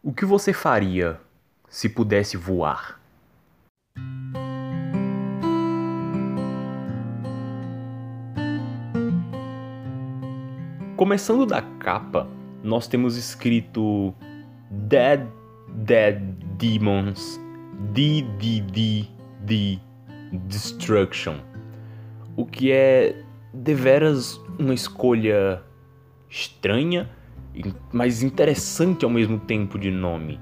O que você faria se pudesse voar? Começando da capa, nós temos escrito Dead Dead Demons DDD Destruction, o que é deveras uma escolha estranha, mas interessante ao mesmo tempo de nome.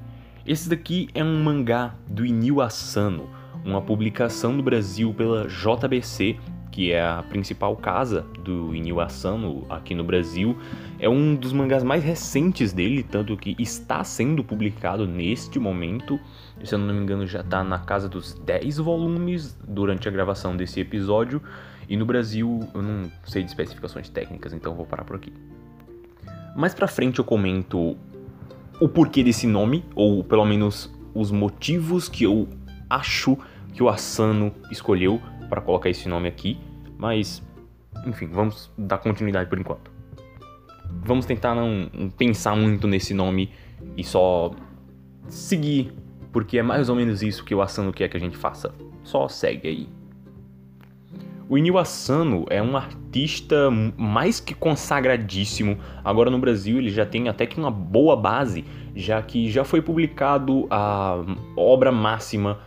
Esse daqui é um mangá do Inio Asano, uma publicação no Brasil pela JBC, que é a principal casa do Inio Asano aqui no Brasil. É um dos mangás mais recentes dele, tanto que está sendo publicado neste momento. Se eu não me engano, já está na casa dos 10 volumes durante a gravação desse episódio. E no Brasil, eu não sei de especificações técnicas, então vou parar por aqui. Mais pra frente eu comento o porquê desse nome, ou pelo menos os motivos que eu acho que o Asano escolheu para colocar esse nome aqui, mas enfim, vamos dar continuidade por enquanto. Vamos tentar não pensar muito nesse nome e só seguir, porque é mais ou menos isso que o Asano quer que a gente faça. Só segue aí. O Inio Asano é um artista mais que consagradíssimo. Agora no Brasil ele já tem até que uma boa base, já que já foi publicado a obra máxima,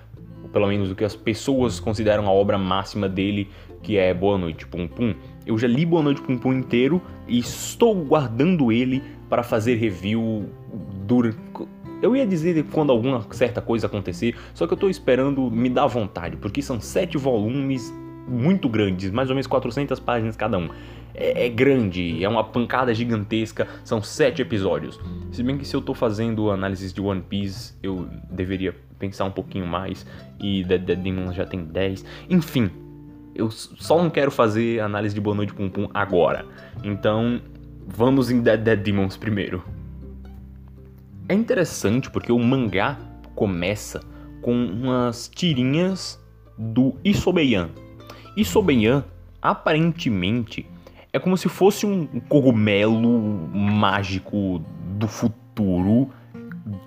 pelo menos o que as pessoas consideram a obra máxima dele, que é Boa Noite Pum Pum. Eu já li Boa Noite Pum Pum inteiro e estou guardando ele para fazer review eu ia dizer quando alguma certa coisa acontecer, só que eu tô esperando me dar vontade, porque são sete volumes muito grandes, mais ou menos 400 páginas cada um. É, é, grande, é uma pancada gigantesca, são sete episódios. Se bem que se eu tô fazendo análises de One Piece, eu deveria pensar um pouquinho mais, e Dead Dead Demon já tem 10. Enfim, eu só não quero fazer análise de Boa Noite Pum Pum agora. Então, vamos em Dead Dead Demons primeiro. É interessante porque o mangá começa com umas tirinhas do Isobeyan, e Sobenhan, aparentemente, é como se fosse um cogumelo mágico do futuro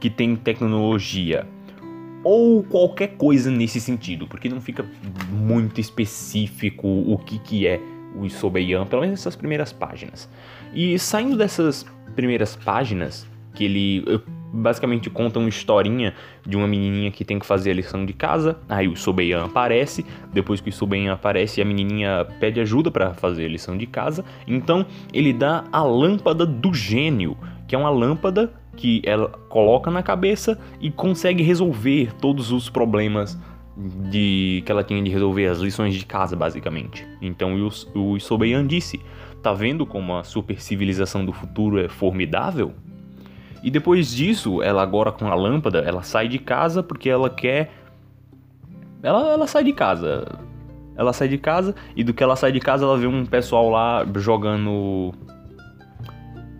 que tem tecnologia. Ou qualquer coisa nesse sentido, porque não fica muito específico o que, que é o Isobeyan, pelo menos nessas primeiras páginas. E saindo dessas primeiras páginas, que ele basicamente conta uma historinha de uma menininha que tem que fazer a lição de casa. Aí o Sobeyan aparece, depois que o Sobeyan aparece, a menininha pede ajuda para fazer a lição de casa. Então ele dá a lâmpada do gênio, que é uma lâmpada que ela coloca na cabeça e consegue resolver todos os problemas de que ela tinha de resolver as lições de casa, basicamente. Então o, Sobeyan disse: "Tá vendo como a super civilização do futuro é formidável?" E depois disso, ela agora com a lâmpada, ela sai de casa porque ela quer. Ela, ela sai de casa. Ela sai de casa e do que ela sai de casa ela vê um pessoal lá jogando.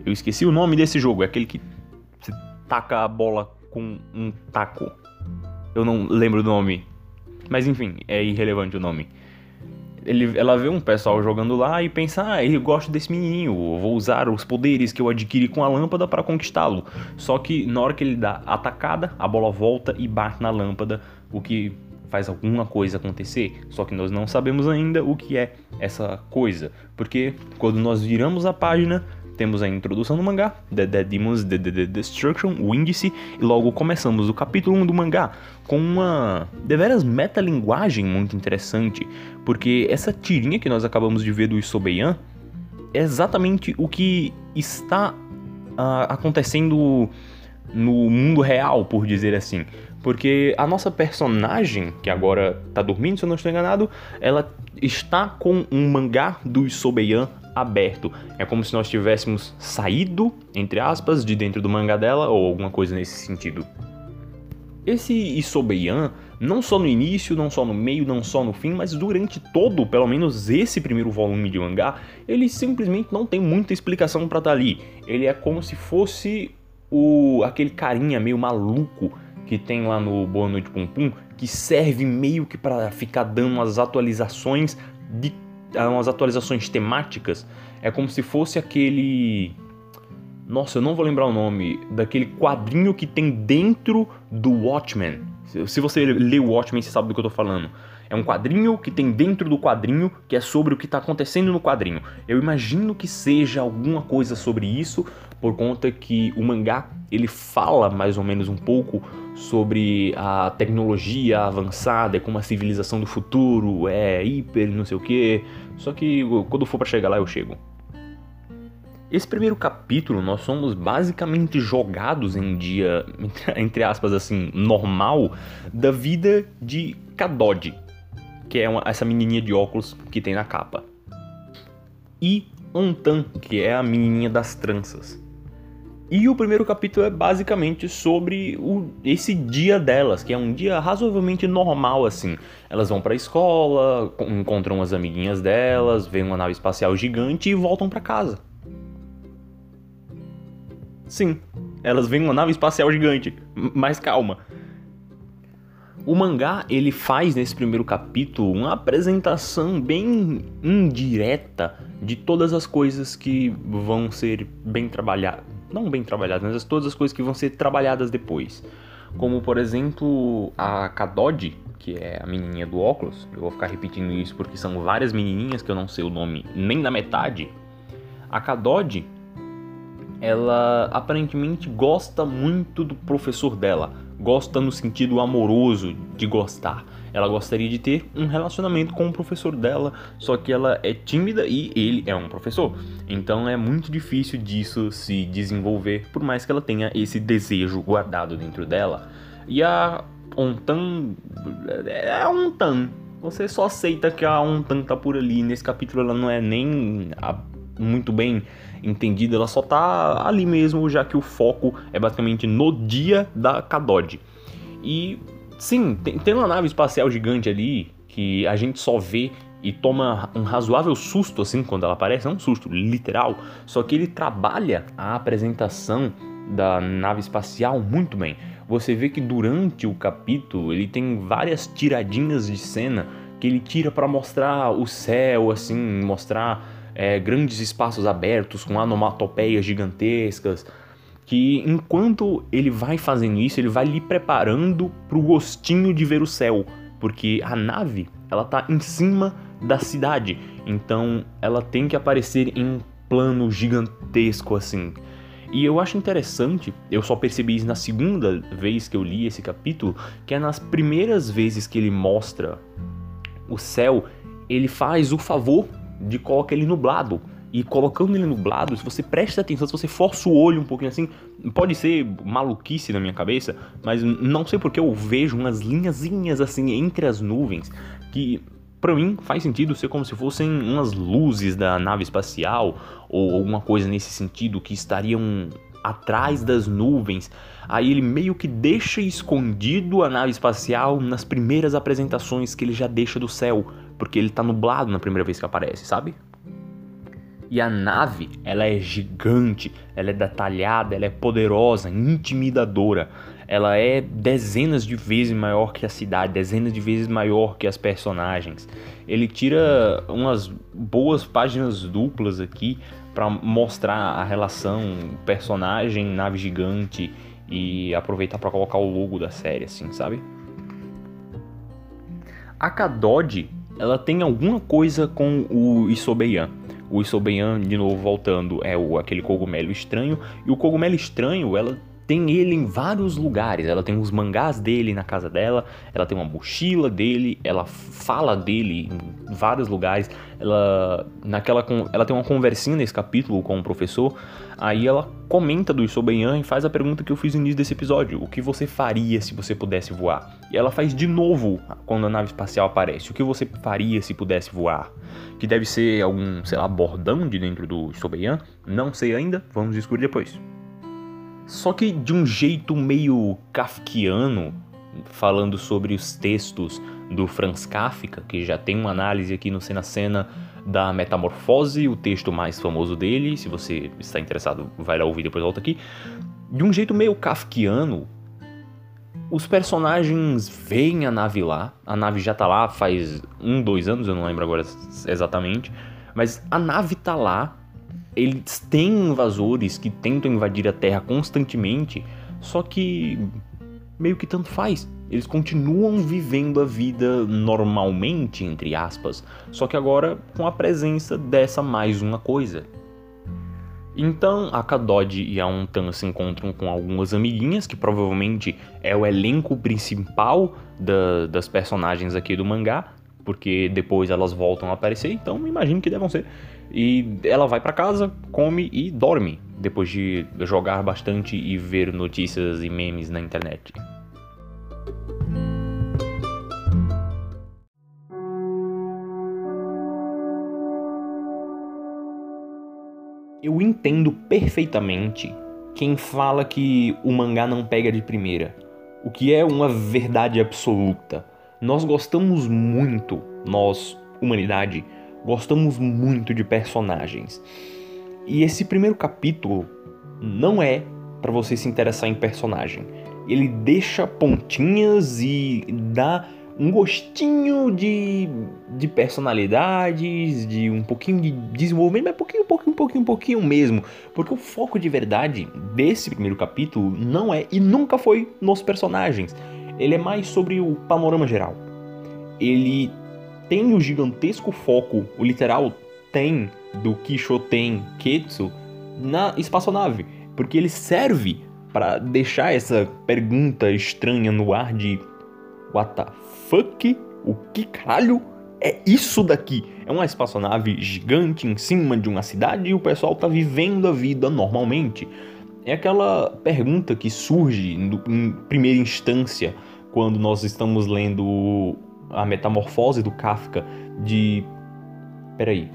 Eu esqueci o nome desse jogo, é aquele que você taca a bola com um taco. Eu não lembro o nome. Mas enfim, é irrelevante o nome ele, ela vê um pessoal jogando lá e pensa: ah, eu gosto desse menininho, vou usar os poderes que eu adquiri com a lâmpada para conquistá-lo. Só que na hora que ele dá a atacada, a bola volta e bate na lâmpada, o que faz alguma coisa acontecer. Só que nós não sabemos ainda o que é essa coisa, porque quando nós viramos a página, temos a introdução do mangá, The Dead Demons, The, The, The Destruction, o índice, e logo começamos o capítulo 1 do mangá, com uma deveras metalinguagem muito interessante, porque essa tirinha que nós acabamos de ver do Isobeyan é exatamente o que está uh, acontecendo no mundo real, por dizer assim. Porque a nossa personagem, que agora tá dormindo, se eu não estou enganado, ela está com um mangá do Isobeyan aberto. É como se nós tivéssemos saído, entre aspas, de dentro do mangá dela ou alguma coisa nesse sentido. Esse Isobeyan, não só no início, não só no meio, não só no fim, mas durante todo, pelo menos esse primeiro volume de mangá, ele simplesmente não tem muita explicação para estar tá ali. Ele é como se fosse o aquele carinha meio maluco que tem lá no Boa Noite Pum Pum, que serve meio que para ficar dando umas atualizações de umas atualizações temáticas, é como se fosse aquele Nossa, eu não vou lembrar o nome daquele quadrinho que tem dentro do Watchmen. Se você lê o Watchmen, você sabe do que eu tô falando. É um quadrinho que tem dentro do quadrinho que é sobre o que está acontecendo no quadrinho. Eu imagino que seja alguma coisa sobre isso, por conta que o mangá ele fala mais ou menos um pouco sobre a tecnologia avançada, como a civilização do futuro é hiper, não sei o que. Só que quando for para chegar lá eu chego. Esse primeiro capítulo nós somos basicamente jogados em dia, entre aspas assim, normal da vida de Kadod, que é uma, essa menininha de óculos que tem na capa. E Ontan, que é a menininha das tranças. E o primeiro capítulo é basicamente sobre o, esse dia delas, que é um dia razoavelmente normal assim. Elas vão para a escola, encontram as amiguinhas delas, veem uma nave espacial gigante e voltam para casa. Sim, elas veem uma nave espacial gigante, mas calma. O mangá ele faz nesse primeiro capítulo uma apresentação bem indireta de todas as coisas que vão ser bem trabalhadas, não bem trabalhadas, mas todas as coisas que vão ser trabalhadas depois. Como por exemplo a Kadod, que é a menininha do óculos. Eu vou ficar repetindo isso porque são várias menininhas que eu não sei o nome nem na metade. A Kadod, ela aparentemente gosta muito do professor dela gosta no sentido amoroso de gostar. Ela gostaria de ter um relacionamento com o professor dela, só que ela é tímida e ele é um professor. Então é muito difícil disso se desenvolver, por mais que ela tenha esse desejo guardado dentro dela. E a Ontan é a Ontan. Você só aceita que a Ontan tá por ali. Nesse capítulo ela não é nem a, muito bem entendida, ela só tá ali mesmo, já que o foco é basicamente no dia da Kadod. E sim, tem, tem uma nave espacial gigante ali que a gente só vê e toma um razoável susto assim quando ela aparece, não um susto literal, só que ele trabalha a apresentação da nave espacial muito bem. Você vê que durante o capítulo ele tem várias tiradinhas de cena que ele tira para mostrar o céu, assim, mostrar é, grandes espaços abertos com anomatopeias gigantescas, que enquanto ele vai fazendo isso, ele vai lhe preparando para o gostinho de ver o céu, porque a nave ela tá em cima da cidade, então ela tem que aparecer em um plano gigantesco assim. E eu acho interessante, eu só percebi isso na segunda vez que eu li esse capítulo, que é nas primeiras vezes que ele mostra o céu, ele faz o favor de colocar ele nublado. E colocando ele nublado, se você presta atenção, se você força o olho um pouquinho assim, pode ser maluquice na minha cabeça, mas não sei porque eu vejo umas linhazinhas assim entre as nuvens que para mim faz sentido ser como se fossem umas luzes da nave espacial ou alguma coisa nesse sentido que estariam atrás das nuvens. Aí ele meio que deixa escondido a nave espacial nas primeiras apresentações que ele já deixa do céu porque ele tá nublado na primeira vez que aparece, sabe? E a nave, ela é gigante, ela é detalhada, ela é poderosa, intimidadora. Ela é dezenas de vezes maior que a cidade, dezenas de vezes maior que as personagens. Ele tira umas boas páginas duplas aqui para mostrar a relação personagem, nave gigante e aproveitar para colocar o logo da série, assim, sabe? A Kadod ela tem alguma coisa com o Isobeyan. O Isobeyan, de novo voltando, é o, aquele cogumelo estranho. E o cogumelo estranho, ela tem ele em vários lugares. Ela tem os mangás dele na casa dela, ela tem uma mochila dele, ela fala dele em vários lugares. Ela naquela ela tem uma conversinha nesse capítulo com o professor. Aí ela comenta do Isobeyan e faz a pergunta que eu fiz no início desse episódio: o que você faria se você pudesse voar? E ela faz de novo quando a nave espacial aparece: o que você faria se pudesse voar? Que deve ser algum, sei lá, bordão de dentro do Isobeyan? Não sei ainda, vamos descobrir depois. Só que de um jeito meio kafkiano, falando sobre os textos do Franz Kafka, que já tem uma análise aqui no Cena Cena da Metamorfose, o texto mais famoso dele. Se você está interessado, vai lá ouvir depois volta aqui. De um jeito meio kafkiano, os personagens veem a nave lá. A nave já tá lá faz um, dois anos, eu não lembro agora exatamente. Mas a nave tá lá eles têm invasores que tentam invadir a Terra constantemente, só que meio que tanto faz. Eles continuam vivendo a vida normalmente, entre aspas, só que agora com a presença dessa mais uma coisa. Então, a Kadod e a Untan se encontram com algumas amiguinhas, que provavelmente é o elenco principal da, das personagens aqui do mangá, porque depois elas voltam a aparecer, então imagino que devam ser. E ela vai para casa, come e dorme, depois de jogar bastante e ver notícias e memes na internet. Eu entendo perfeitamente quem fala que o mangá não pega de primeira, o que é uma verdade absoluta. Nós gostamos muito, nós, humanidade, gostamos muito de personagens. E esse primeiro capítulo não é para você se interessar em personagem. Ele deixa pontinhas e dá um gostinho de, de personalidades, de um pouquinho de desenvolvimento, mas pouquinho, pouquinho, pouquinho, pouquinho mesmo. Porque o foco de verdade desse primeiro capítulo não é e nunca foi nos personagens. Ele é mais sobre o panorama geral. Ele tem o gigantesco foco, o literal tem do Kishoten Ketsu na espaçonave, porque ele serve para deixar essa pergunta estranha no ar de What the fuck? O que caralho é isso daqui? É uma espaçonave gigante em cima de uma cidade e o pessoal tá vivendo a vida normalmente. É aquela pergunta que surge em primeira instância quando nós estamos lendo a metamorfose do Kafka de peraí,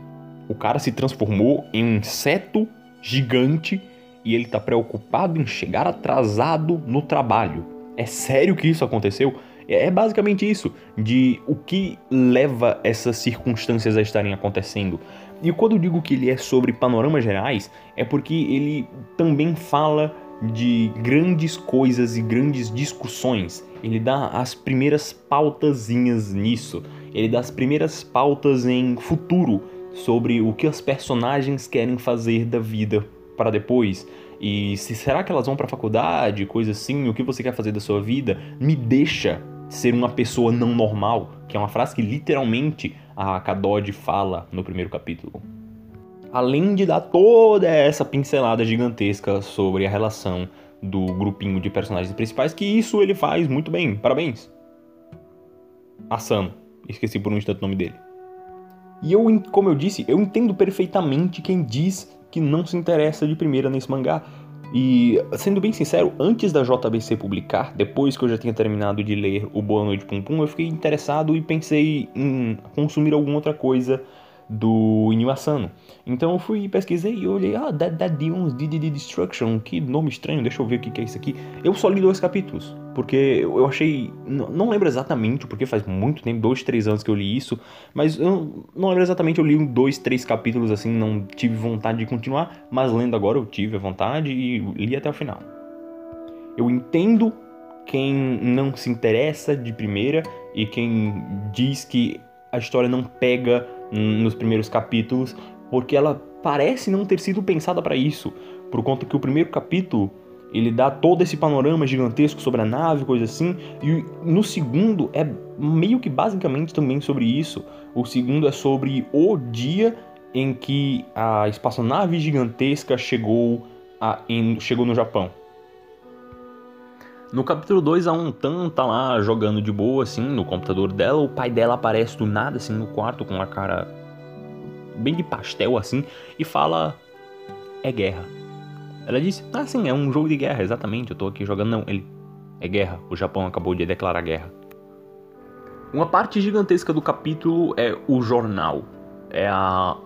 o cara se transformou em um inseto gigante e ele tá preocupado em chegar atrasado no trabalho. É sério que isso aconteceu? É, é basicamente isso, de o que leva essas circunstâncias a estarem acontecendo. E quando eu digo que ele é sobre panoramas gerais, é porque ele também fala de grandes coisas e grandes discussões. Ele dá as primeiras pautazinhas nisso. Ele dá as primeiras pautas em futuro sobre o que as personagens querem fazer da vida para depois. E se será que elas vão para faculdade, coisa assim, o que você quer fazer da sua vida? Me deixa ser uma pessoa não normal, que é uma frase que literalmente a Kadod fala no primeiro capítulo. Além de dar toda essa pincelada gigantesca sobre a relação do grupinho de personagens principais, que isso ele faz muito bem. Parabéns. Asano. Esqueci por um instante o nome dele. E eu, como eu disse, eu entendo perfeitamente quem diz que não se interessa de primeira nesse mangá, e, sendo bem sincero, antes da JBC publicar, depois que eu já tinha terminado de ler o Boa Noite Pum Pum, eu fiquei interessado e pensei em consumir alguma outra coisa do Inyo Asano. Então eu fui pesquisei e olhei, ah, Dead Dead Demons DDD Destruction, que nome estranho, deixa eu ver o que é isso aqui. Eu só li dois capítulos, porque eu achei, não lembro exatamente, porque faz muito tempo, dois, três anos que eu li isso, mas eu não lembro exatamente, eu li dois, três capítulos assim, não tive vontade de continuar, mas lendo agora eu tive a vontade e li até o final. Eu entendo quem não se interessa de primeira e quem diz que a história não pega nos primeiros capítulos, porque ela parece não ter sido pensada para isso, por conta que o primeiro capítulo ele dá todo esse panorama gigantesco sobre a nave, coisa assim, e no segundo é meio que basicamente também sobre isso. O segundo é sobre o dia em que a espaçonave gigantesca chegou, a, em, chegou no Japão. No capítulo 2, a Untan tá lá jogando de boa, assim, no computador dela. O pai dela aparece do nada, assim, no quarto, com uma cara bem de pastel, assim, e fala: É guerra. Ela disse: Ah, sim, é um jogo de guerra, exatamente. Eu tô aqui jogando. Não, ele. É guerra. O Japão acabou de declarar guerra. Uma parte gigantesca do capítulo é o jornal. É a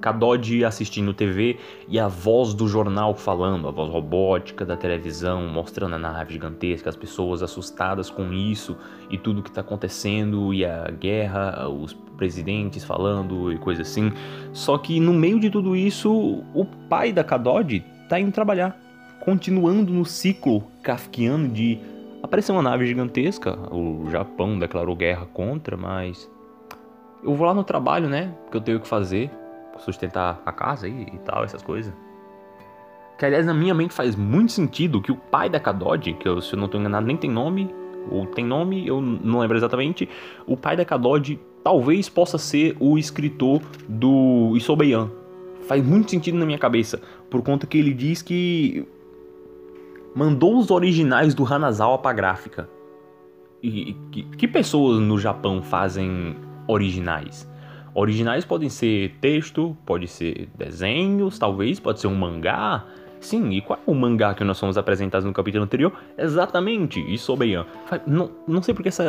Kadod assistindo TV e a voz do jornal falando, a voz robótica da televisão, mostrando a nave gigantesca, as pessoas assustadas com isso e tudo que está acontecendo e a guerra, os presidentes falando e coisa assim. Só que no meio de tudo isso, o pai da Kadod está indo trabalhar, continuando no ciclo kafkiano de aparecer uma nave gigantesca, o Japão declarou guerra contra, mas eu vou lá no trabalho, né? Que eu tenho que fazer sustentar a casa e, e tal, essas coisas. Que aliás na minha mente faz muito sentido que o pai da Kadod, que eu, se eu não estou enganado nem tem nome, ou tem nome, eu não lembro exatamente, o pai da Kadod talvez possa ser o escritor do Isobeyan. Faz muito sentido na minha cabeça, por conta que ele diz que mandou os originais do Hanazawa pra gráfica. E que, que pessoas no Japão fazem originais? Originais podem ser texto, pode ser desenhos, talvez, pode ser um mangá. Sim, e qual é o mangá que nós fomos apresentados no capítulo anterior? Exatamente, Isobeyan. Não, não sei porque essa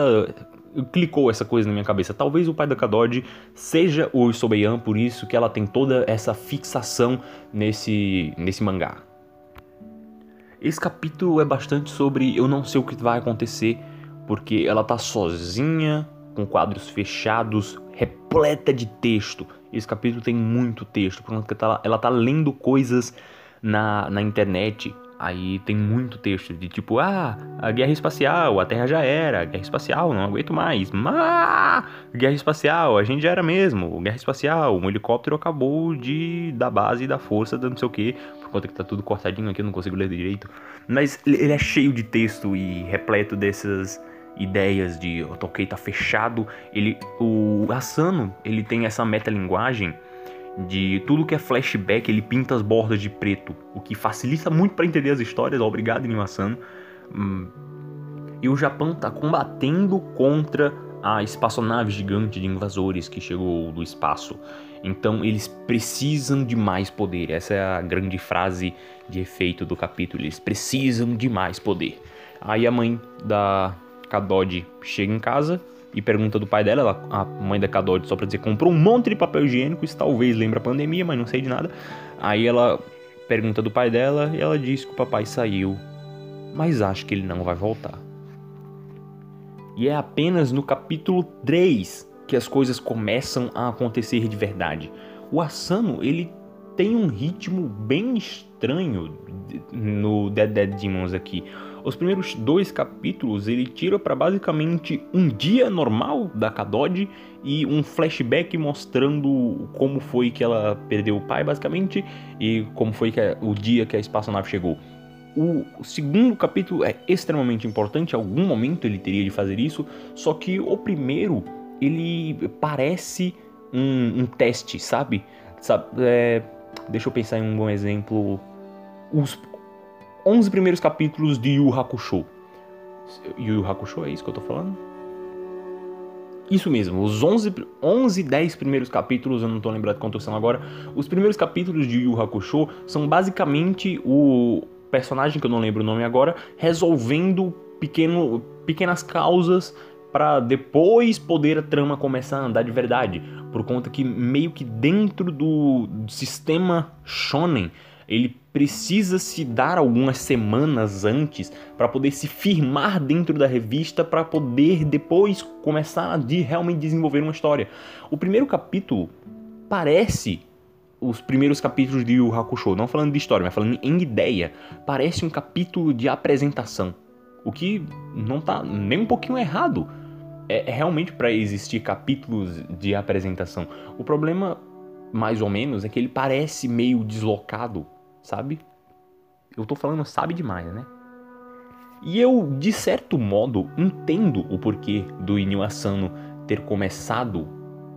clicou essa coisa na minha cabeça. Talvez o pai da Kadod seja o Isobeyan, por isso que ela tem toda essa fixação nesse, nesse mangá. Esse capítulo é bastante sobre eu não sei o que vai acontecer, porque ela tá sozinha, com quadros fechados, repleta de texto. Esse capítulo tem muito texto, porque ela, ela tá lendo coisas na, na internet. Aí tem muito texto de tipo, ah, a guerra espacial, a Terra já era, guerra espacial, não aguento mais. Mas, guerra espacial, a gente já era mesmo, guerra espacial, um helicóptero acabou de da base da força, da não sei o que, por conta que tá tudo cortadinho aqui, eu não consigo ler direito. Mas ele é cheio de texto e repleto dessas ideias de o Tolkien tá fechado. Ele, o Asano, ele tem essa metalinguagem de tudo que é flashback, ele pinta as bordas de preto, o que facilita muito para entender as histórias. Obrigado, Inyo Asano. Hum, e o Japão tá combatendo contra a espaçonave gigante de invasores que chegou do espaço. Então eles precisam de mais poder. Essa é a grande frase de efeito do capítulo. Eles precisam de mais poder. Aí a mãe da Kadod chega em casa e pergunta do pai dela, ela, a mãe da Kadod, só pra dizer, comprou um monte de papel higiênico, isso talvez lembra a pandemia, mas não sei de nada. Aí ela pergunta do pai dela e ela diz que o papai saiu, mas acha que ele não vai voltar. E é apenas no capítulo 3 que as coisas começam a acontecer de verdade. O Asano, ele tem um ritmo bem estranho no Dead Dead Demons aqui. Os primeiros dois capítulos ele tira para basicamente um dia normal da Kadod e um flashback mostrando como foi que ela perdeu o pai, basicamente, e como foi que é o dia que a espaçonave chegou. O segundo capítulo é extremamente importante, algum momento ele teria de fazer isso, só que o primeiro, ele parece um, um teste, sabe? sabe é, deixa eu pensar em um bom exemplo. Os 11 primeiros capítulos de Yu Hakusho. Yu Hakusho, é isso que eu tô falando? Isso mesmo, os 11, 11 10 primeiros capítulos, eu não tô lembrando quantos são agora. Os primeiros capítulos de Yu Hakusho são basicamente o, personagem, que eu não lembro o nome agora, resolvendo pequeno, pequenas causas para depois poder a trama começar a andar de verdade. Por conta que meio que dentro do sistema shonen, ele precisa se dar algumas semanas antes para poder se firmar dentro da revista para poder depois começar a de realmente desenvolver uma história. O primeiro capítulo parece os primeiros capítulos de Yu Hakusho, não falando de história, mas falando em ideia, parece um capítulo de apresentação. O que não tá nem um pouquinho errado. É, é realmente para existir capítulos de apresentação. O problema, mais ou menos, é que ele parece meio deslocado, sabe? Eu tô falando sabe demais, né? E eu, de certo modo, entendo o porquê do Inyo Asano ter começado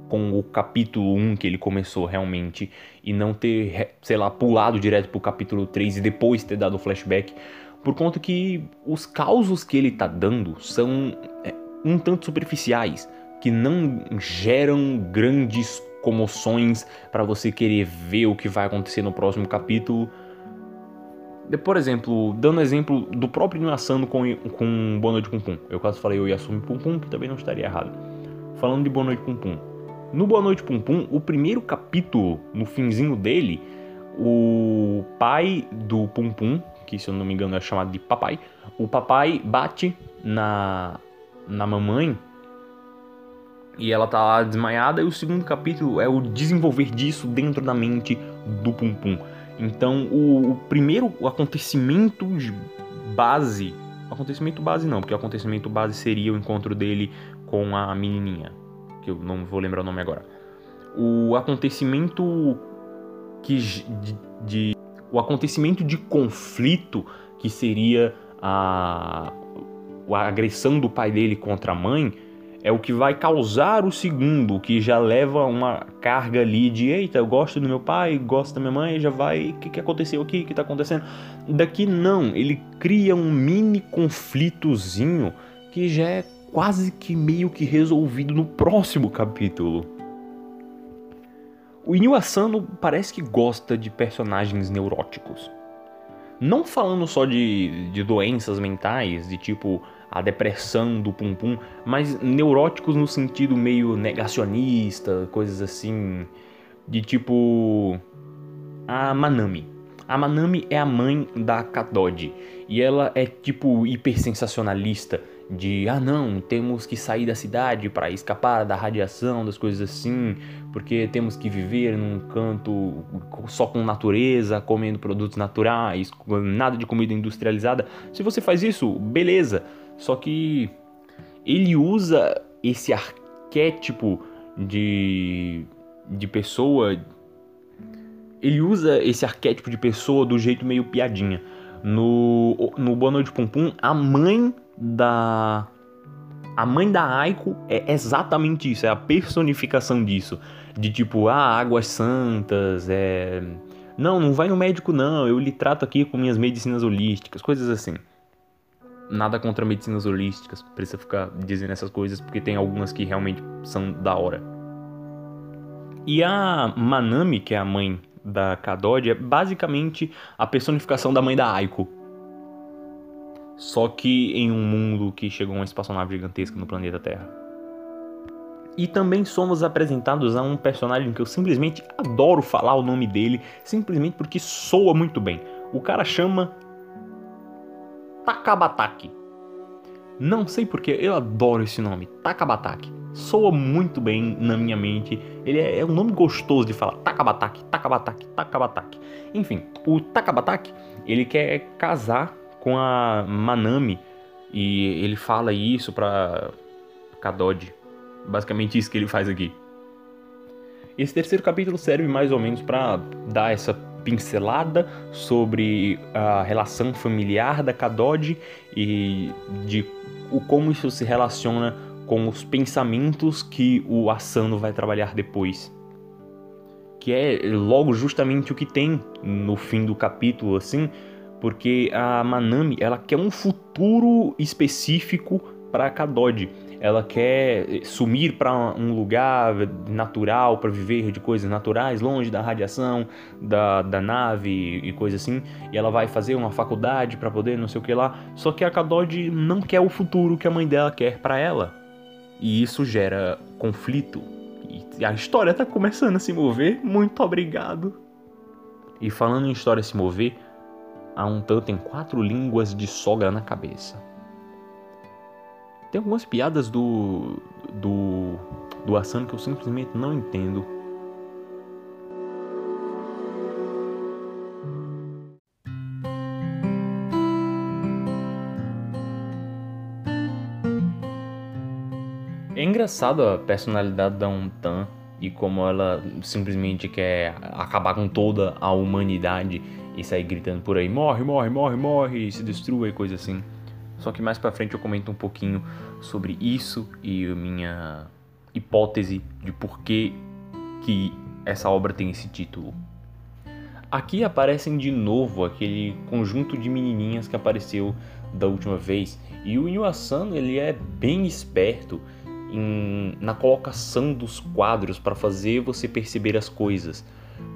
com o capítulo 1 que ele começou realmente e não ter, sei lá, pulado direto pro capítulo 3 e depois ter dado o flashback, por conta que os causos que ele tá dando são é, um tanto superficiais, que não geram grandes comoções para você querer ver o que vai acontecer no próximo capítulo. Por exemplo, dando exemplo do próprio Inuyasano com, com Boa Noite Pum Pum. Eu quase falei o Yasumi Pum Pum, que também não estaria errado. Falando de Boa Noite Pum Pum. No Boa Noite Pum Pum, o primeiro capítulo, no finzinho dele, o pai do Pum Pum, que se eu não me engano é chamado de papai, o papai bate na, na mamãe e ela tá lá desmaiada, e o segundo capítulo é o desenvolver disso dentro da mente do Pum Pum. Então, o, o primeiro acontecimento base. Acontecimento base não, porque o acontecimento base seria o encontro dele com a menininha que eu não vou lembrar o nome agora. o acontecimento que de, de o acontecimento de conflito que seria a, a agressão do pai dele contra a mãe é o que vai causar o segundo, que já leva uma carga ali de eita, eu gosto do meu pai, gosto da minha mãe, já vai, o que, que aconteceu aqui, o que está acontecendo? Daqui não, ele cria um mini conflitozinho que já é quase que meio que resolvido no próximo capítulo. O Inyo Asano parece que gosta de personagens neuróticos. Não falando só de, de doenças mentais, de tipo a depressão do Pum Pum, mas neuróticos no sentido meio negacionista, coisas assim, de tipo a Manami. A Manami é a mãe da Kadodi e ela é tipo hipersensacionalista de ah não, temos que sair da cidade para escapar da radiação, das coisas assim, porque temos que viver num canto só com natureza, comendo produtos naturais, nada de comida industrializada. Se você faz isso, beleza. Só que ele usa esse arquétipo de, de pessoa. Ele usa esse arquétipo de pessoa do jeito meio piadinha. No, no Boa Noite Pum Pum, a mãe da. A mãe da Aiko é exatamente isso, é a personificação disso. De tipo, ah, águas santas, é. Não, não vai no médico, não, eu lhe trato aqui com minhas medicinas holísticas, coisas assim nada contra medicinas holísticas, precisa ficar dizendo essas coisas porque tem algumas que realmente são da hora. E a Manami, que é a mãe da Kadodi, é basicamente a personificação da mãe da Aiko. Só que em um mundo que chegou uma espaçonave gigantesca no planeta Terra. E também somos apresentados a um personagem que eu simplesmente adoro falar o nome dele, simplesmente porque soa muito bem. O cara chama Takabataki. Não sei porque eu adoro esse nome, Takabataki. Soa muito bem na minha mente. Ele é, é um nome gostoso de falar. Takabataki, Takabataki, Takabataki. Enfim, o Takabataki, ele quer casar com a Manami e ele fala isso pra Kadodi. Basicamente isso que ele faz aqui. Esse terceiro capítulo serve mais ou menos para dar essa pincelada sobre a relação familiar da Kadod e de o como isso se relaciona com os pensamentos que o Asano vai trabalhar depois. Que é logo justamente o que tem no fim do capítulo, assim, porque a Manami ela quer um futuro específico para a Kadod ela quer sumir para um lugar natural para viver de coisas naturais, longe da radiação da, da nave e coisa assim, e ela vai fazer uma faculdade para poder não sei o que lá. Só que a Kadod não quer o futuro que a mãe dela quer para ela. E isso gera conflito. E a história tá começando a se mover. Muito obrigado. E falando em história se mover, há um tanto tem quatro línguas de sogra na cabeça. Tem algumas piadas do. do. do Asano que eu simplesmente não entendo. É engraçado a personalidade da Untan e como ela simplesmente quer acabar com toda a humanidade e sair gritando por aí: morre, morre, morre, morre, se destrua e coisa assim. Só que mais para frente eu comento um pouquinho sobre isso e minha hipótese de por que, que essa obra tem esse título. Aqui aparecem de novo aquele conjunto de menininhas que apareceu da última vez. E o Inuasano ele é bem esperto em, na colocação dos quadros para fazer você perceber as coisas.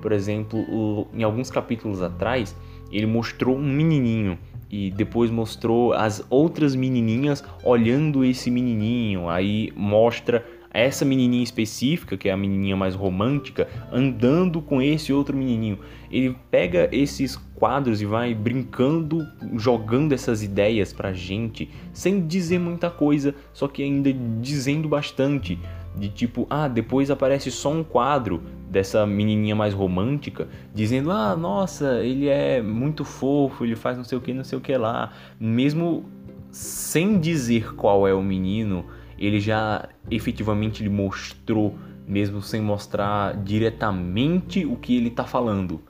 Por exemplo, o, em alguns capítulos atrás, ele mostrou um menininho e depois mostrou as outras menininhas olhando esse menininho. Aí mostra essa menininha específica, que é a menininha mais romântica, andando com esse outro menininho. Ele pega esses quadros e vai brincando, jogando essas ideias pra gente, sem dizer muita coisa, só que ainda dizendo bastante de tipo, ah, depois aparece só um quadro dessa menininha mais romântica, dizendo, ah, nossa, ele é muito fofo, ele faz não sei o que, não sei o que lá, mesmo sem dizer qual é o menino, ele já efetivamente lhe mostrou mesmo sem mostrar diretamente o que ele está falando.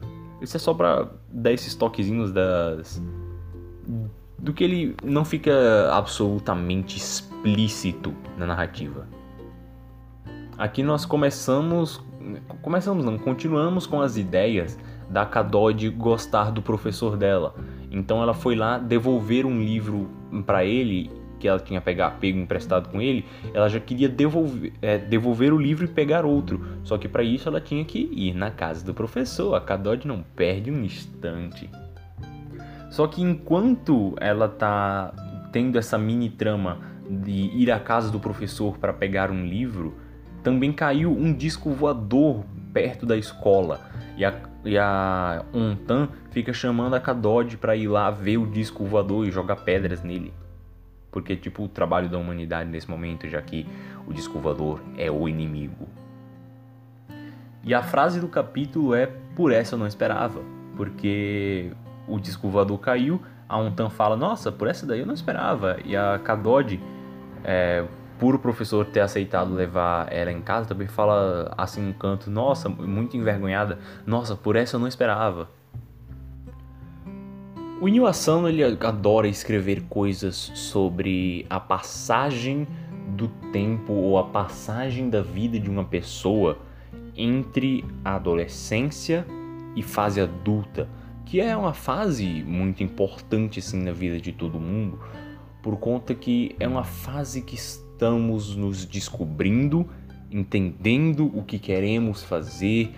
Isso é só para dar esses toquezinhos das do que ele não fica absolutamente explícito na narrativa. Aqui nós começamos, começamos não, continuamos com as ideias da Kadod gostar do professor dela. Então ela foi lá devolver um livro para ele que ela tinha pegar, pego emprestado com ele, ela já queria devolver, é, devolver o livro e pegar outro. Só que para isso ela tinha que ir na casa do professor. A Kadod não perde um instante. Só que enquanto ela tá tendo essa mini trama de ir à casa do professor para pegar um livro, também caiu um disco voador perto da escola. E a, e a Ontan fica chamando a Kadod para ir lá ver o disco voador e jogar pedras nele porque tipo o trabalho da humanidade nesse momento, já que o disco voador é o inimigo. E a frase do capítulo é por essa eu não esperava, porque o disco voador caiu, a Untan fala, nossa, por essa daí eu não esperava, e a Kadod, é, por o professor ter aceitado levar ela em casa, também fala assim um canto, nossa, muito envergonhada, nossa, por essa eu não esperava. O Inyo Asano ele adora escrever coisas sobre a passagem do tempo ou a passagem da vida de uma pessoa entre a adolescência e fase adulta, que é uma fase muito importante assim na vida de todo mundo, por conta que é uma fase que estamos nos descobrindo, entendendo o que queremos fazer,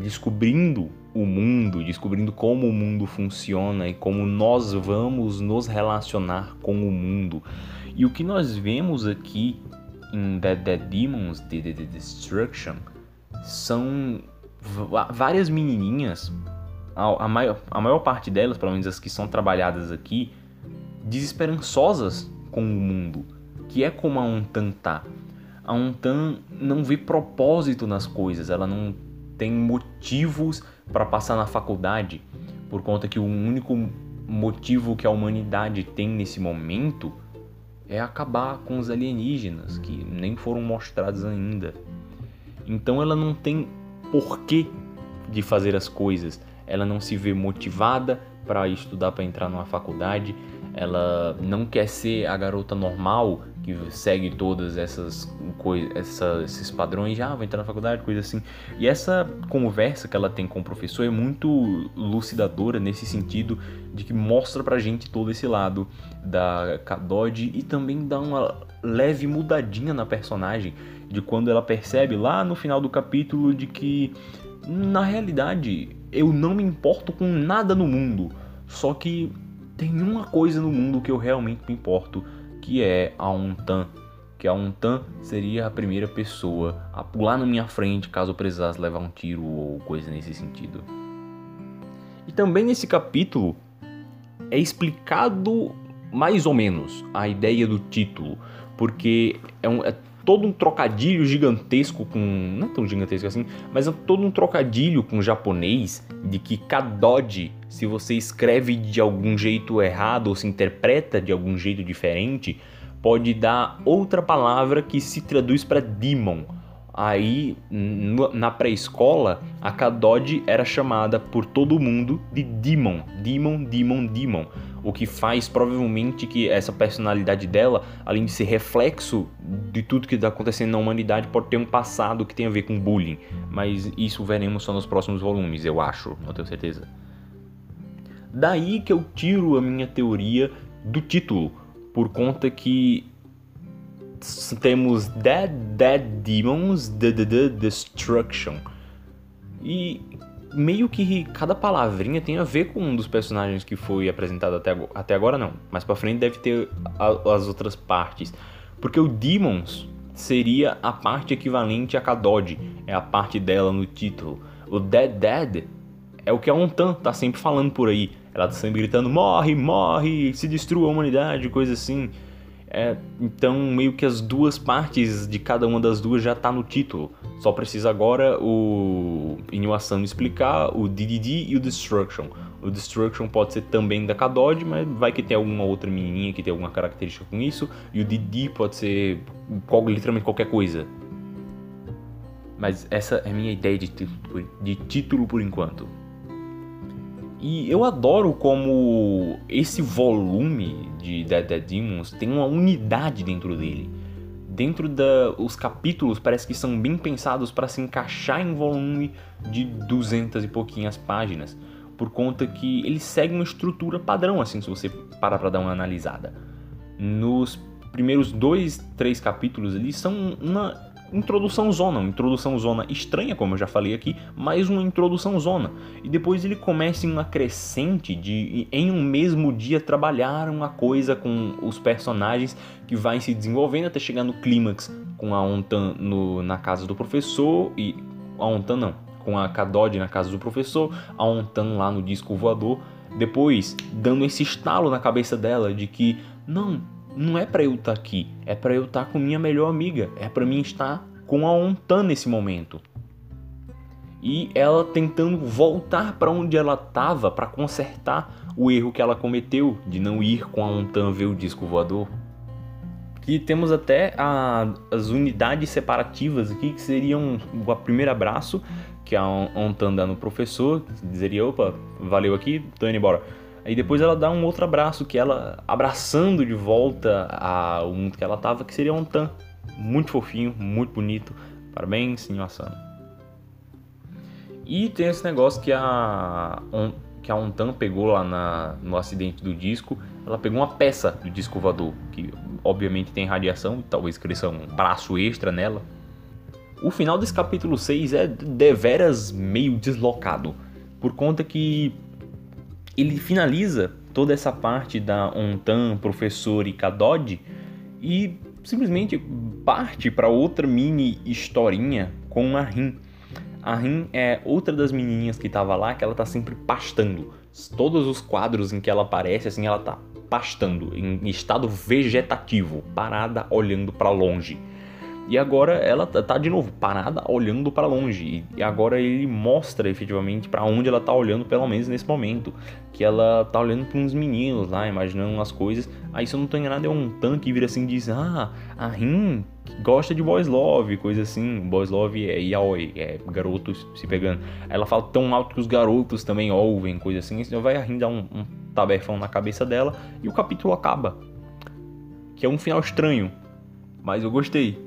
descobrindo o mundo, descobrindo como o mundo funciona e como nós vamos nos relacionar com o mundo. E o que nós vemos aqui em Dead Demons The, The, The Destruction são várias menininhas, a, a, maior, a maior parte delas, pelo menos as que são trabalhadas aqui, desesperançosas com o mundo, que é como a Untan tá. A Untan não vê propósito nas coisas, ela não tem motivos para passar na faculdade, por conta que o único motivo que a humanidade tem nesse momento é acabar com os alienígenas, que nem foram mostrados ainda. Então ela não tem porquê de fazer as coisas, ela não se vê motivada para estudar para entrar numa faculdade, ela não quer ser a garota normal que segue todas essas coisas, esses padrões, já ah, vou entrar na faculdade, coisa assim. E essa conversa que ela tem com o professor é muito lucidadora nesse sentido de que mostra pra gente todo esse lado da Kadod e também dá uma leve mudadinha na personagem de quando ela percebe lá no final do capítulo de que na realidade eu não me importo com nada no mundo, só que tem uma coisa no mundo que eu realmente me importo que é a Untan, que a Untan seria a primeira pessoa a pular na minha frente caso eu precisasse levar um tiro ou coisa nesse sentido. E também nesse capítulo é explicado mais ou menos a ideia do título, porque é, um, é todo um trocadilho gigantesco com. Não é tão gigantesco assim, mas é todo um trocadilho com japonês de que Kadod, se você escreve de algum jeito errado ou se interpreta de algum jeito diferente, pode dar outra palavra que se traduz para demon. Aí, na pré-escola, a Kadod era chamada por todo mundo de Demon, Demon, Demon, Demon o que faz provavelmente que essa personalidade dela, além de ser reflexo de tudo que está acontecendo na humanidade, pode ter um passado que tem a ver com bullying. Mas isso veremos só nos próximos volumes, eu acho, não tenho certeza. Daí que eu tiro a minha teoria do título, por conta que temos Dead Dead Demons, The, the, the Destruction. E meio que cada palavrinha tem a ver com um dos personagens que foi apresentado até, até agora, não. Mas pra frente deve ter a, as outras partes. Porque o Demons seria a parte equivalente a Kadod, é a parte dela no título. O Dead Dead é o que a Ontan tá sempre falando por aí. Ela tá sempre gritando: morre, morre, se destrua a humanidade, coisa assim. É, então, meio que as duas partes de cada uma das duas já tá no título. Só precisa agora o Inuação explicar o DDD e o Destruction. O Destruction pode ser também da Kadod, mas vai que tem alguma outra menininha que tem alguma característica com isso. E o DD pode ser literalmente qualquer coisa. Mas essa é a minha ideia de de título por enquanto. E eu adoro como esse volume de Dead Dead Demons tem uma unidade dentro dele. Dentro dos capítulos parece que são bem pensados para se encaixar em volume de duzentas e pouquinhas páginas, por conta que ele segue uma estrutura padrão, assim, se você parar para dar uma analisada. Nos primeiros dois, três capítulos ali são uma introdução zona, uma introdução zona estranha, como eu já falei aqui, mas uma introdução zona. E depois ele começa em uma crescente de em um mesmo dia trabalhar uma coisa com os personagens que vai se desenvolvendo até chegar no clímax com a Ontan no, na casa do professor e a Ontan não, com a Kadod na casa do professor, a Ontan lá no disco voador, depois dando esse estalo na cabeça dela de que não, não é para eu estar tá aqui, é para eu estar tá com minha melhor amiga, é para mim estar com a Ontan nesse momento. E ela tentando voltar para onde ela estava para consertar o erro que ela cometeu de não ir com a Ontan ver o disco voador. E temos até a, as unidades separativas aqui, que seriam o primeiro abraço, que a Ontan dá no professor, dizeria, opa, valeu aqui, tô indo embora. Aí depois ela dá um outro abraço, que ela abraçando de volta ao mundo que ela tava, que seria um Tan. Muito fofinho, muito bonito. Parabéns, senhor Asano. E tem esse negócio que a, que a Ontan pegou lá na, no acidente do disco. Ela pegou uma peça do disco voador, que obviamente tem radiação, talvez cresça um braço extra nela. O final desse capítulo 6 é deveras meio deslocado, por conta que ele finaliza toda essa parte da Ontan, professor e Kadod e simplesmente parte para outra mini historinha com a Rin. A Rin é outra das menininhas que estava lá que ela tá sempre pastando. Todos os quadros em que ela aparece, assim, ela tá pastando em estado vegetativo, parada olhando para longe. E agora ela tá, tá de novo parada olhando para longe. E agora ele mostra efetivamente para onde ela tá olhando, pelo menos nesse momento. Que ela tá olhando para uns meninos lá, imaginando umas coisas. Aí, se eu não tô enganado, é um tanque que vira assim e diz: Ah, a Rin gosta de boys love, coisa assim. Boys love é yaoi, é garotos se pegando. Ela fala tão alto que os garotos também ouvem, coisa assim. Então vai a Rin dar um, um tabefão na cabeça dela e o capítulo acaba. Que é um final estranho, mas eu gostei.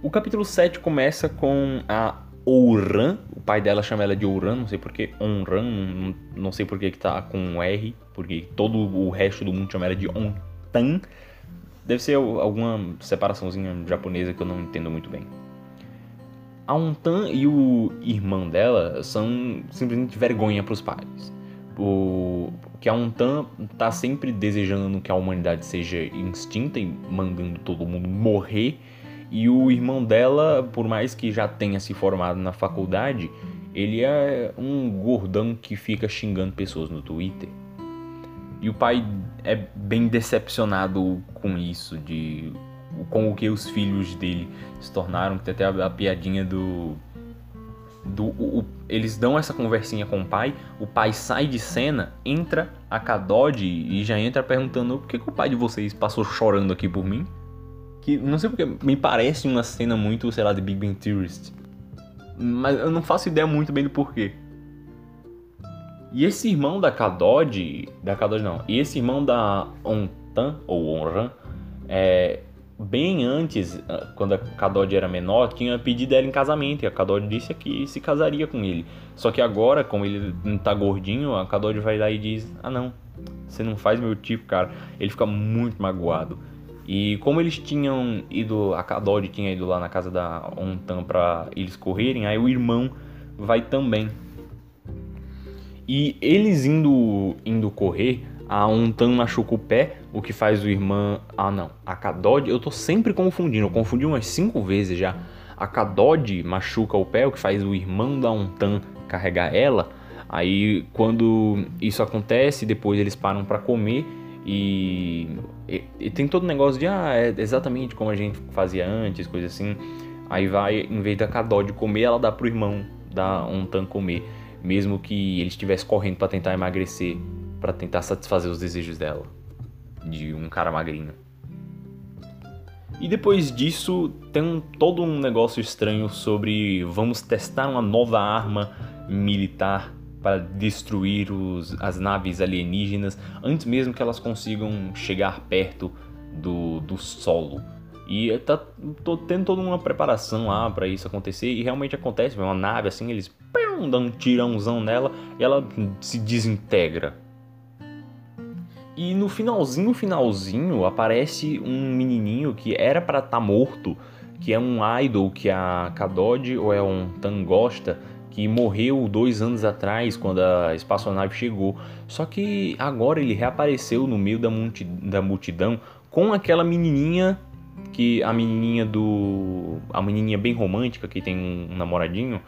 O capítulo 7 começa com a Ouran, o pai dela chama ela de Ouran, não sei porquê, Onran, não, sei porquê que tá com um R, porque todo o resto do mundo chama ela de Ontan. Deve ser alguma separaçãozinha japonesa que eu não entendo muito bem. A Ontan e o irmão dela são simplesmente vergonha para os pais. O que a Ontan tá sempre desejando que a humanidade seja extinta e mandando todo mundo morrer e o irmão dela, por mais que já tenha se formado na faculdade, ele é um gordão que fica xingando pessoas no Twitter. E o pai é bem decepcionado com isso, de com o que os filhos dele se tornaram, que tem até a, a piadinha do do, o, eles dão essa conversinha com o pai, o pai sai de cena, entra a Kadod e já entra perguntando por que, que o pai de vocês passou chorando aqui por mim? Que não sei porque me parece uma cena muito, sei lá, de Big Bang Tourist. Mas eu não faço ideia muito bem do porquê. E esse irmão da Kadod, da Kadod não, e esse irmão da Ontan ou Onran, é, bem antes, ah, quando a Kadod era menor, tinha pedido ela em casamento e a Kadod disse que se casaria com ele. Só que agora, como ele tá gordinho, a Kadod vai lá e diz: "Ah, não. Você não faz meu tipo, cara". Ele fica muito magoado. E como eles tinham ido, a Kadori tinha ido lá na casa da Ontan para eles correrem, aí o irmão vai também. E eles indo indo correr, a Ontan machuca o pé, o que faz o irmão. Ah, não. A Kadod, eu tô sempre confundindo, eu confundi umas cinco vezes já. A Kadod machuca o pé, o que faz o irmão da Ontan carregar ela. Aí quando isso acontece, depois eles param para comer e, e, e, tem todo o negócio de, ah, é exatamente como a gente fazia antes, coisa assim. Aí vai, em vez da Kadod comer, ela dá pro irmão da Ontan comer. Mesmo que ele estivesse correndo para tentar emagrecer, para tentar satisfazer os desejos dela. De um cara magrinho. E depois disso tem um, todo um negócio estranho sobre vamos testar uma nova arma militar para destruir os, as naves alienígenas antes mesmo que elas consigam chegar perto do, do solo. E tá, tô tendo toda uma preparação lá para isso acontecer e realmente acontece. Uma nave assim, eles pum, dão um tirãozão nela e ela se desintegra. E no finalzinho, finalzinho, aparece um menininho que era para estar tá morto, que é um idol que a Kadod ou é um Tangosta que morreu dois anos atrás quando a espaçonave chegou. Só que agora ele reapareceu no meio da, multi, da multidão com aquela menininha que a menininha do a menininha bem romântica que tem um namoradinho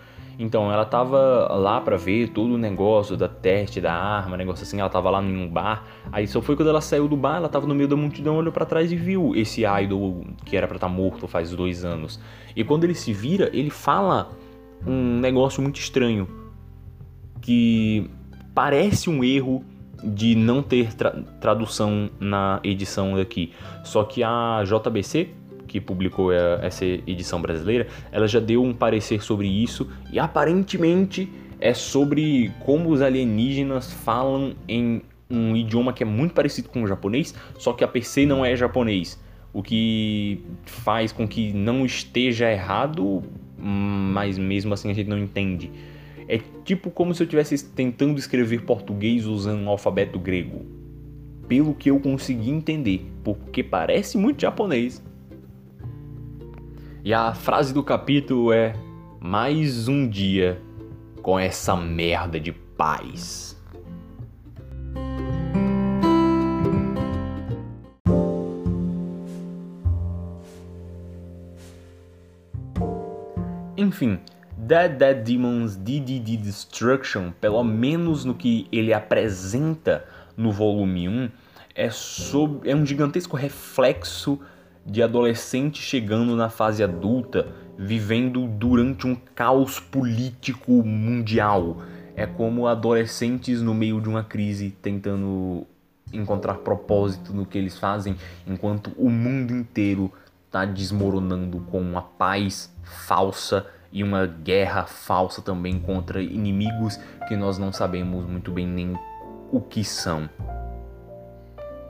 então, ela tava lá para ver todo o negócio da teste da arma, negócio assim, ela tava lá num bar. Aí só foi quando ela saiu do bar, ela tava no meio da multidão, olhou para trás e viu esse idol que era para estar tá morto faz dois anos. E quando ele se vira, ele fala um negócio muito estranho que parece um erro de não ter tra tradução na edição daqui. Só que a JBC que publicou essa edição brasileira, ela já deu um parecer sobre isso e aparentemente é sobre como os alienígenas falam em um idioma que é muito parecido com o japonês, só que a PC não é japonês, o que faz com que não esteja errado, mas mesmo assim a gente não entende. É tipo como se eu estivesse tentando escrever português usando um alfabeto grego. Pelo que eu consegui entender, porque parece muito japonês. E a frase do capítulo é: Mais um dia com essa merda de paz. Enfim, Dead Dead Demons DDD Destruction, pelo menos no que ele apresenta no volume 1, é, sob, é um gigantesco reflexo de adolescente chegando na fase adulta, vivendo durante um caos político mundial. É como adolescentes no meio de uma crise tentando encontrar propósito no que eles fazem, enquanto o mundo inteiro está desmoronando com uma paz falsa e uma guerra falsa também contra inimigos que nós não sabemos muito bem nem o que são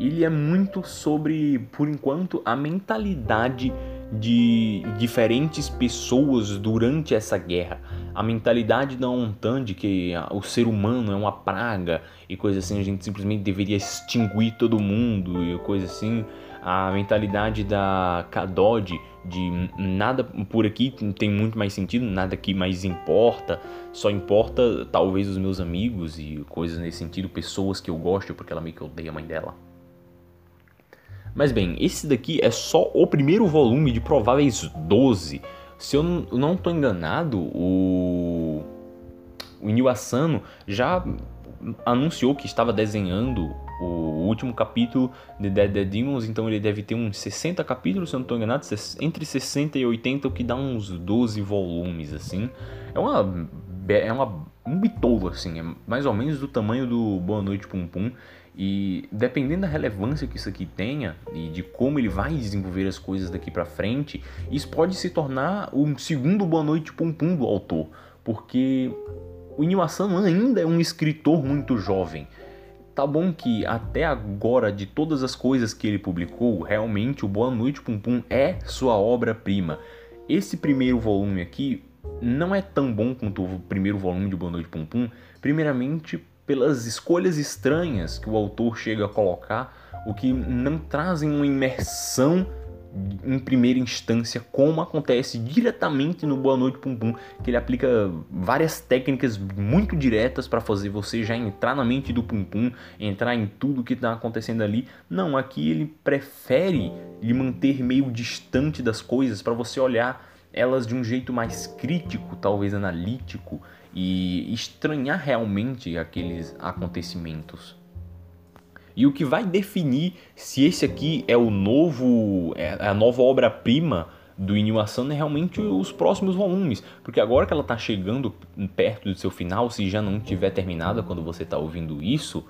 ele é muito sobre, por enquanto, a mentalidade de diferentes pessoas durante essa guerra. A mentalidade da ONTAN de que o ser humano é uma praga e coisa assim, a gente simplesmente deveria extinguir todo mundo e coisa assim. A mentalidade da Kadod de nada por aqui tem muito mais sentido, nada aqui mais importa, só importa talvez os meus amigos e coisas nesse sentido, pessoas que eu gosto porque ela meio que odeia a mãe dela. Mas bem, esse daqui é só o primeiro volume de prováveis 12. Se eu não estou enganado, o, o Asano já anunciou que estava desenhando o último capítulo de Dead Dead Demons, então ele deve ter uns 60 capítulos, se eu não estou enganado, entre 60 e 80, o que dá uns 12 volumes, assim. É uma... é uma, um bitolo, assim, é mais ou menos do tamanho do Boa Noite Pum Pum. E dependendo da relevância que isso aqui tenha e de como ele vai desenvolver as coisas daqui para frente, isso pode se tornar o segundo Boa Noite Pum Pum do autor, porque o Asano ainda é um escritor muito jovem. Tá bom que até agora, de todas as coisas que ele publicou, realmente o Boa Noite Pum Pum é sua obra-prima. Esse primeiro volume aqui não é tão bom quanto o primeiro volume de Boa Noite Pum Pum, primeiramente pelas escolhas estranhas que o autor chega a colocar, o que não trazem uma imersão em primeira instância, como acontece diretamente no Boa Noite Pum Pum, que ele aplica várias técnicas muito diretas para fazer você já entrar na mente do Pum Pum, entrar em tudo que está acontecendo ali. Não, aqui ele prefere lhe manter meio distante das coisas para você olhar elas de um jeito mais crítico, talvez analítico, e estranhar realmente aqueles acontecimentos. E o que vai definir se esse aqui é o novo, é a nova obra-prima do Asano é realmente os próximos volumes, porque agora que ela está chegando perto do seu final, se já não tiver terminada quando você está ouvindo isso,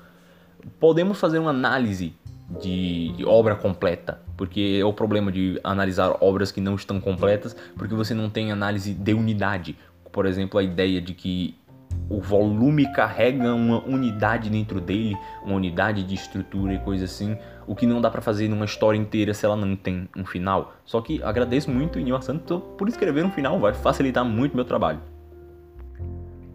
podemos fazer uma análise de, obra completa, porque é o problema de analisar obras que não estão completas, porque você não tem análise de unidade. Por exemplo, a ideia de que o volume carrega uma unidade dentro dele, uma unidade de estrutura e coisa assim, o que não dá para fazer numa história inteira se ela não tem um final. Só que agradeço muito Inyo Santo por escrever um final, vai facilitar muito meu trabalho.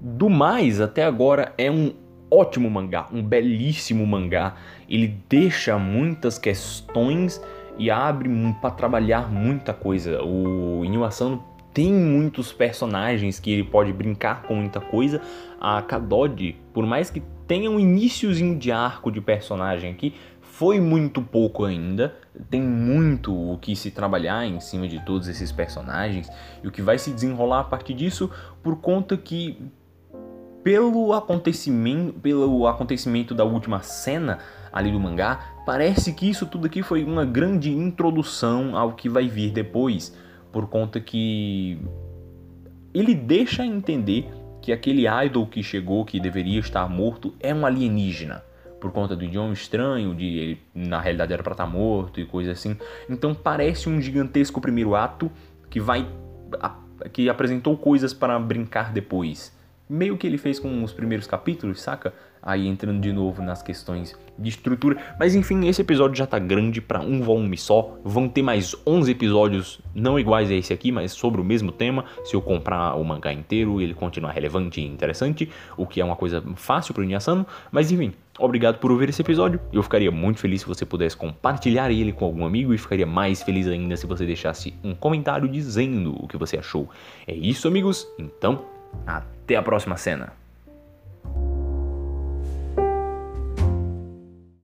Do mais, até agora é um ótimo mangá, um belíssimo mangá. Ele deixa muitas questões e abre para trabalhar muita coisa. O Inyo Asano tem muitos personagens que ele pode brincar com muita coisa. A Kadod, por mais que tenha um iníciozinho de arco de personagem aqui, foi muito pouco ainda. Tem muito o que se trabalhar em cima de todos esses personagens e o que vai se desenrolar a partir disso por conta que pelo acontecimento, pelo acontecimento da última cena ali do mangá, parece que isso tudo aqui foi uma grande introdução ao que vai vir depois, por conta que ele deixa entender que aquele idol que chegou, que deveria estar morto, é um alienígena. Por conta do idioma estranho, de ele na realidade era para estar morto e coisa assim. Então parece um gigantesco primeiro ato que vai. que apresentou coisas para brincar depois meio que ele fez com os primeiros capítulos, saca? Aí entrando de novo nas questões de estrutura. Mas enfim, esse episódio já tá grande para um volume só. Vão ter mais 11 episódios, não iguais a esse aqui, mas sobre o mesmo tema. Se eu comprar o mangá inteiro, ele continuar relevante e interessante, o que é uma coisa fácil pro Inhasano. Mas enfim, obrigado por ouvir esse episódio. Eu ficaria muito feliz se você pudesse compartilhar ele com algum amigo e ficaria mais feliz ainda se você deixasse um comentário dizendo o que você achou. É isso, amigos. Então, até a próxima cena.